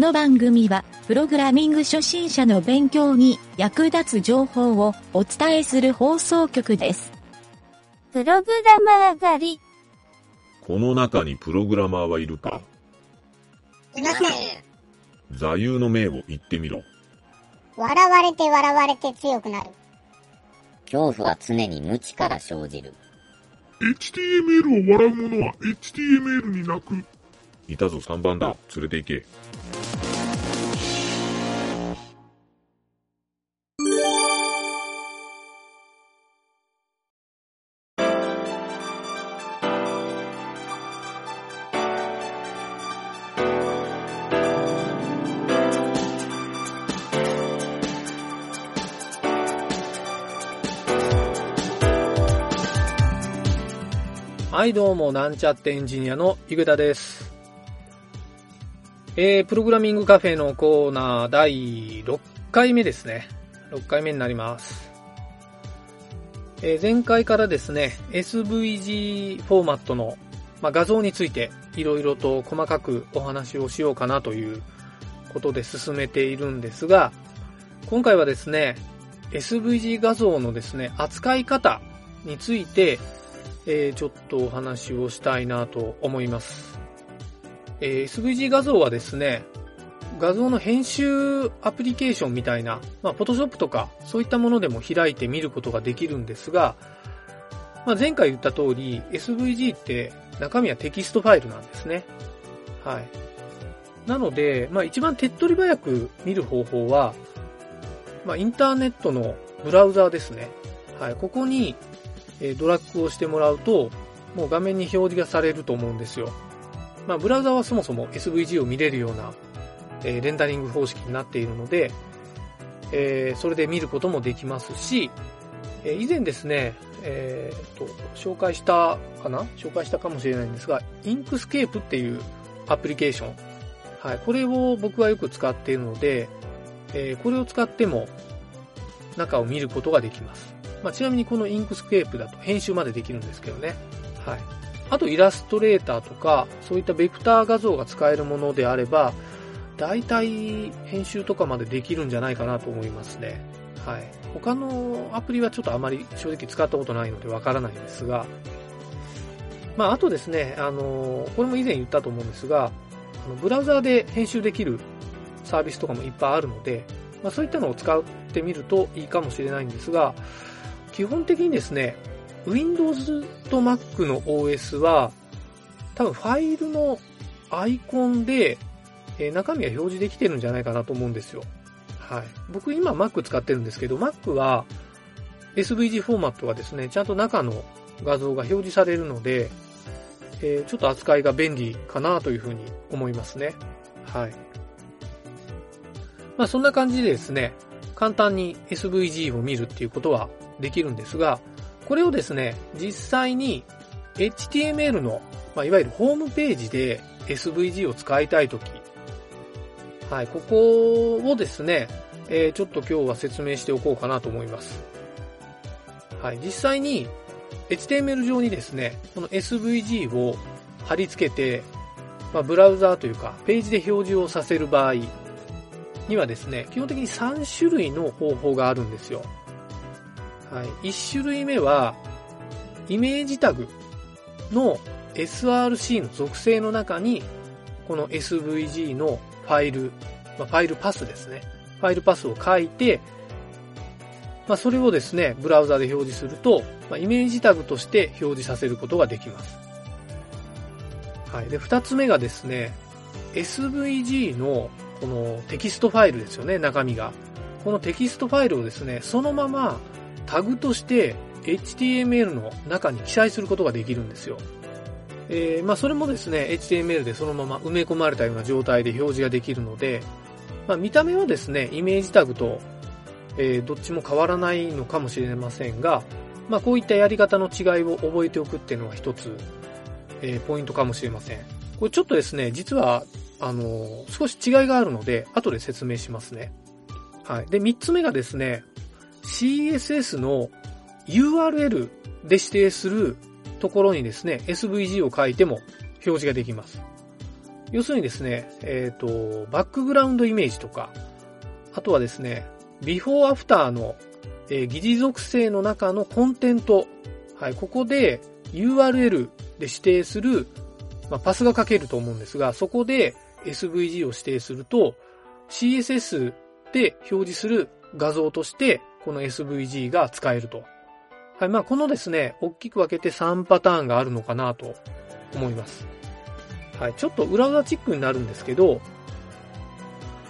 の番組は、プログラミング初心者の勉強に役立つ情報をお伝えする放送局です。プログラマー狩り。この中にプログラマーはいるか？いません。座右の銘を言ってみろ。笑われて笑われて強くなる。恐怖は常に無知から生じる。HTML を笑う者は HTML に泣く。いたぞ3番だ。連れて行け。はい、どうも、なんちゃってエンジニアの井桁です。えー、プログラミングカフェのコーナー第6回目ですね。6回目になります。えー前回からですね、SVG フォーマットの、まあ、画像についていろいろと細かくお話をしようかなということで進めているんですが、今回はですね、SVG 画像のですね、扱い方について、えーちょっとお話をしたいなと思います。えー SVG 画像はですね、画像の編集アプリケーションみたいな、まあ、Photoshop とかそういったものでも開いて見ることができるんですが、まあ、前回言った通り SVG って中身はテキストファイルなんですね。はい。なので、まあ、一番手っ取り早く見る方法は、まあ、インターネットのブラウザーですね。はい。ここに、えドラッグをしてもらうと、もう画面に表示がされると思うんですよ。まあ、ブラウザはそもそも SVG を見れるような、えレンダリング方式になっているので、えそれで見ることもできますし、え以前ですね、えーと、紹介したかな？紹介したかもしれないんですが、 Inkscape っていうアプリケーション。はい。これを僕はよく使っているので、えこれを使っても中を見ることができます。まあ、ちなみにこの Inkscape だと編集までできるんですけどね。はい。あとイラストレーターとか、そういったベクター画像が使えるものであれば、大体編集とかまでできるんじゃないかなと思いますね。はい。他のアプリはちょっとあまり正直使ったことないのでわからないんですが、まあ、あとですね、あの、これも以前言ったと思うんですが、あのブラウザーで編集できるサービスとかもいっぱいあるので、まあ、そういったのを使ってみるといいかもしれないんですが、基本的にですね、Windows と Mac の OS は、多分ファイルのアイコンで、えー中身が表示できてるんじゃないかなと思うんですよ。はい。僕今 Mac 使ってるんですけど、Mac は SVG フォーマットがですね、ちゃんと中の画像が表示されるので、えーちょっと扱いが便利かなというふうに思いますね。はい。まあそんな感じでですね、簡単に SVG を見るっていうことはできるんですが、これをですね、実際に HTML の、まあ、いわゆるホームページで SVG を使いたいとき、はい、ここをですね、えーちょっと今日は説明しておこうかなと思います。はい、実際に HTML 上にですね、この SVG を貼り付けて、まあ、ブラウザーというか、ページで表示をさせる場合にはですね、基本的に3種類の方法があるんですよ。はい。1種類目は、イメージタグの SRC の属性の中に、この SVG のファイル、まあ、ファイルパスですね。ファイルパスを書いて、まあ、それをですね、ブラウザで表示すると、まあ、イメージタグとして表示させることができます。はい。で、二つ目がですね、SVG のこのテキストファイルですよね、中身が。このテキストファイルをですね、そのままタグとして HTML の中に記載することができるんですよ。えーまあそれもですね、HTML でそのまま埋め込まれたような状態で表示ができるので、まあ見た目はですね、イメージタグと、えーどっちも変わらないのかもしれませんが、まあこういったやり方の違いを覚えておくっていうのが一つ、えーポイントかもしれません。これちょっとですね、実は、あの少し違いがあるので、後で説明しますね。はい。で、三つ目がですね、CSS の URL で指定するところにですね、SVG を書いても表示ができます。要するにですね、えっ、と、バックグラウンドイメージとか、あとはですね、ビフォーアフターの、えー疑似属性の中のコンテント、はい、ここで URL で指定する、まあ、パスが書けると思うんですが、そこで SVG を指定すると、CSS で表示する画像として、この SVG が使えると。はい、まあこのですね、大きく分けて3パターンがあるのかなと思います。はい、ちょっと裏技チックになるんですけど、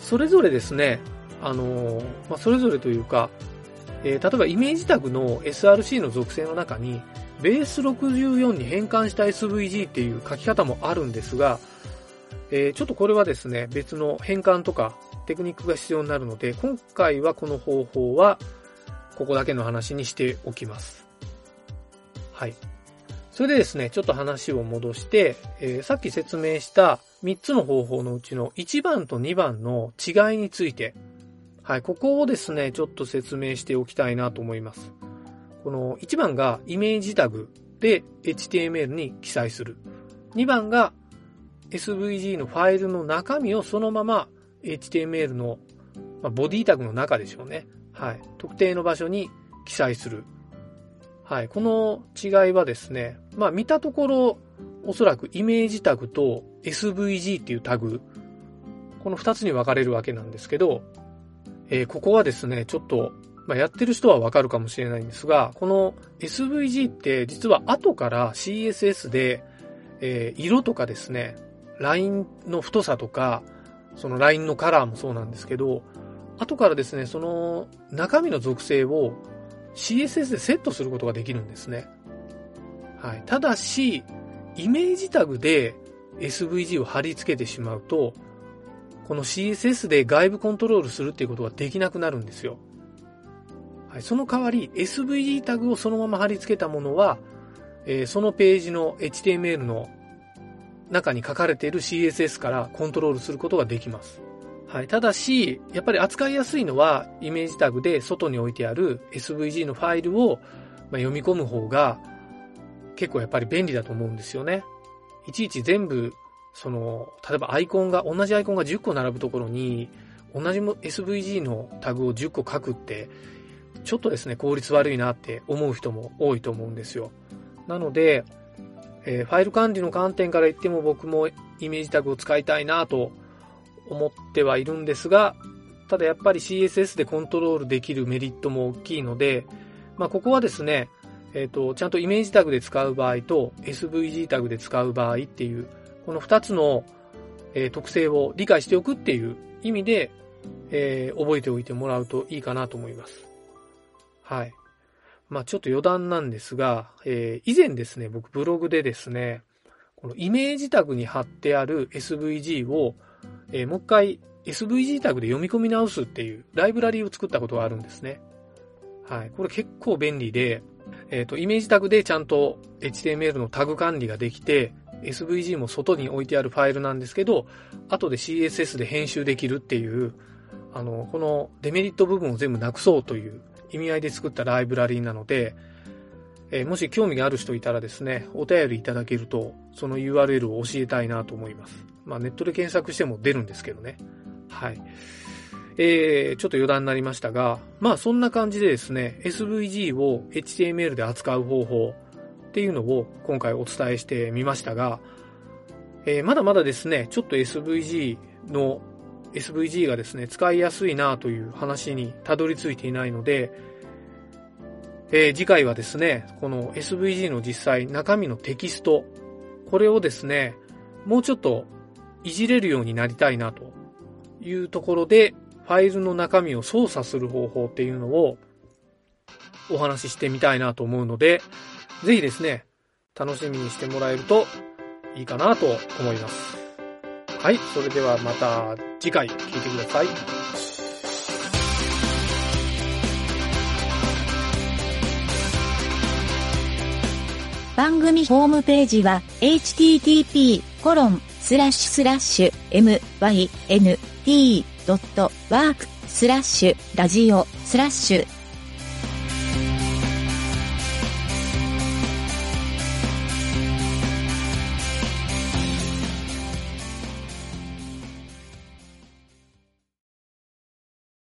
それぞれですね、あのーまあ、それぞれというか、えー例えばイメージタグの SRC の属性の中に、ベース64に変換した SVG っていう書き方もあるんですが、えーちょっとこれはですね、別の変換とかテクニックが必要になるので、今回はこの方法は、ここだけの話にしておきます。はい。それでですね、ちょっと話を戻して、えーさっき説明した3つの方法のうちの1番と2番の違いについて、はい、ここをですね、ちょっと説明しておきたいなと思います。この1番がイメージタグで HTML に記載する。2番が SVG のファイルの中身をそのまま HTML の、ボディタグの中でしょうね。はい。特定の場所に記載する。はい。この違いはですね、まあ見たところ、おそらくイメージタグと SVG っていうタグ、この2つに分かれるわけなんですけど、えーここはですね、ちょっと、まあ、やってる人はわかるかもしれないんですが、この SVG って実は後から CSS で、えー色とかですね、ラインの太さとか、そのラインのカラーもそうなんですけど、後からですね、その中身の属性を CSS でセットすることができるんですね。はい。ただし、イメージタグで SVG を貼り付けてしまうと、この CSS で外部コントロールするっていうことができなくなるんですよ。はい。その代わり SVG タグをそのまま貼り付けたものは、えーそのページの HTML の中に書かれている CSS からコントロールすることができます。はい。ただし、やっぱり扱いやすいのは、イメージタグで外に置いてある SVG のファイルを読み込む方が結構やっぱり便利だと思うんですよね。いちいち全部、その、例えばアイコンが、同じアイコンが10個並ぶところに、同じ SVG のタグを10個書くって、ちょっとですね、効率悪いなって思う人も多いと思うんですよ。なので、えーファイル管理の観点から言っても僕もイメージタグを使いたいなと思ってはいるんですが、ただやっぱり CSS でコントロールできるメリットも大きいので、まあ、ここはですね、えっ、と、ちゃんとイメージタグで使う場合と SVG タグで使う場合っていう、この2つの、えー特性を理解しておくっていう意味で、えー覚えておいてもらうといいかなと思います。はい。まあちょっと余談なんですが、えー以前ですね、僕ブログでですね、このイメージタグに貼ってある SVG を、えーもう一回 SVG タグで読み込み直すっていうライブラリーを作ったことがあるんですね。はい。これ結構便利で、えっ、と、イメージタグでちゃんと HTML のタグ管理ができて、SVG も外に置いてあるファイルなんですけど、後で CSS で編集できるっていう、あの、このデメリット部分を全部なくそうという意味合いで作ったライブラリーなので、えーもし興味がある人いたらですね、お便りいただけると、その URL を教えたいなと思います。まあネットで検索しても出るんですけどね。はい。えー、ちょっと余談になりましたが、まあそんな感じでですね、SVG を HTML で扱う方法っていうのを今回お伝えしてみましたが、えーまだまだですね、ちょっと SVG の SVG がですね、使いやすいなという話にたどり着いていないので、えー次回はですね、この SVG の実際中身のテキスト、これをですね、もうちょっといじれるようになりたいなというところで、ファイルの中身を操作する方法っていうのをお話ししてみたいなと思うので、ぜひですね、楽しみにしてもらえるといいかなと思います。はい、それではまた次回聞いてください。番組ホームページは http:// mynt.work スラッシュラジオスラッシュ